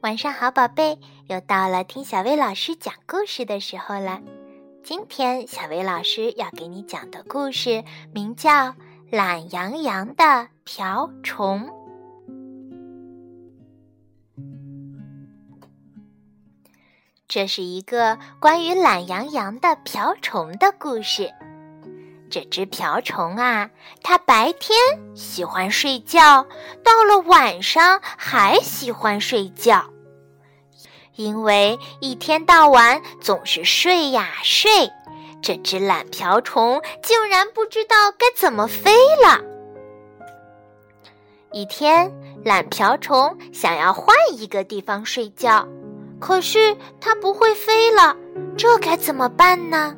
晚上好，宝贝，又到了听小薇老师讲故事的时候了。今天小薇老师要给你讲的故事名叫《懒洋洋的瓢虫》。这是一个关于懒洋洋的瓢虫的故事。这只瓢虫啊，它白天喜欢睡觉，到了晚上还喜欢睡觉。因为一天到晚总是睡呀睡，这只懒瓢虫竟然不知道该怎么飞了。一天，懒瓢虫想要换一个地方睡觉，可是它不会飞了，这该怎么办呢？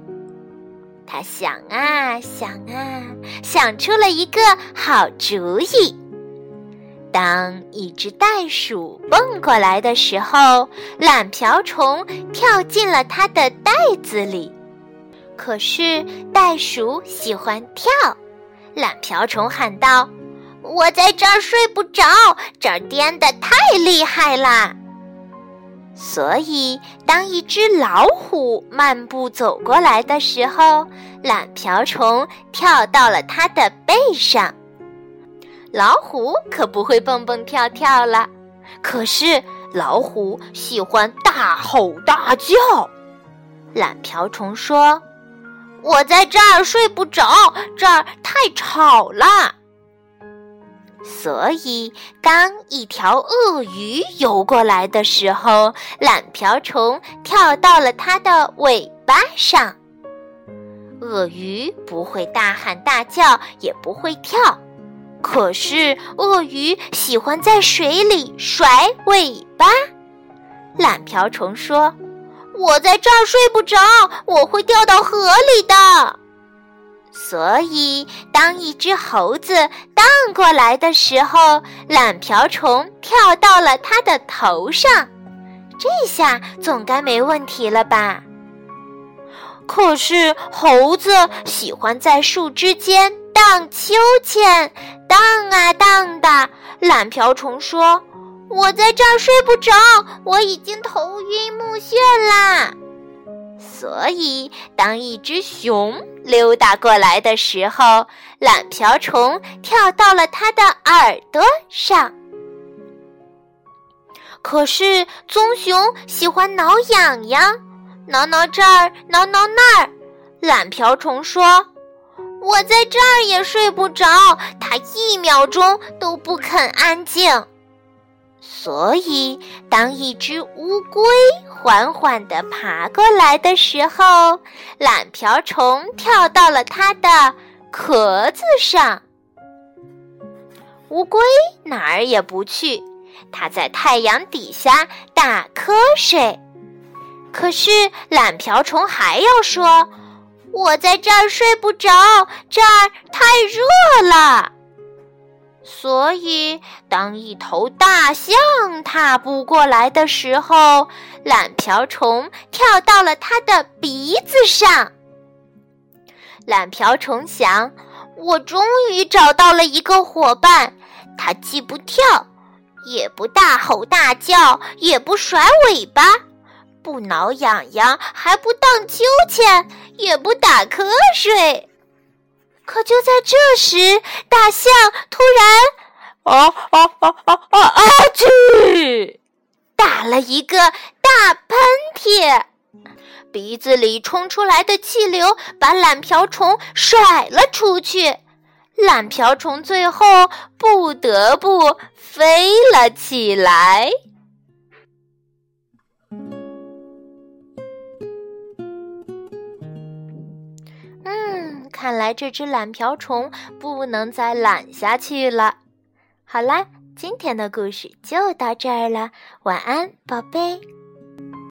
他想啊想啊，想出了一个好主意。当一只袋鼠蹦过来的时候，懒瓢虫跳进了它的袋子里。可是袋鼠喜欢跳，懒瓢虫喊道：“我在这儿睡不着，这儿颠得太厉害啦！”所以，当一只老虎漫步走过来的时候，懒瓢虫跳到了它的背上。老虎可不会蹦蹦跳跳了，可是老虎喜欢大吼大叫。懒瓢虫说：“我在这儿睡不着，这儿太吵了。”所以，当一条鳄鱼游过来的时候，懒瓢虫跳到了它的尾巴上。鳄鱼不会大喊大叫，也不会跳，可是鳄鱼喜欢在水里甩尾巴。懒瓢虫说：“我在这儿睡不着，我会掉到河里的。”所以，当一只猴子荡过来的时候，懒瓢虫跳到了它的头上，这下总该没问题了吧？可是，猴子喜欢在树枝间荡秋千，荡啊荡的。懒瓢虫说：“我在这儿睡不着，我已经头晕目眩啦。”所以，当一只熊溜达过来的时候，懒瓢虫跳到了它的耳朵上。可是，棕熊喜欢挠痒痒，挠挠这儿，挠挠那儿。懒瓢虫说：“我在这儿也睡不着，它一秒钟都不肯安静。”所以，当一只乌龟缓缓地爬过来的时候，懒瓢虫跳到了它的壳子上。乌龟哪儿也不去，它在太阳底下打瞌睡。可是懒瓢虫还要说：“我在这儿睡不着，这儿太热了。”所以，当一头大象踏步过来的时候，懒瓢虫跳到了它的鼻子上。懒瓢虫想：“我终于找到了一个伙伴，它既不跳，也不大吼大叫，也不甩尾巴，不挠痒痒，还不荡秋千，也不打瞌睡。”可就在这时，大象突然，啊啊啊啊啊啊！去，打了一个大喷嚏，鼻子里冲出来的气流把懒瓢虫甩了出去，懒瓢虫最后不得不飞了起来。看来这只懒瓢虫不能再懒下去了。好啦，今天的故事就到这儿了，晚安，宝贝。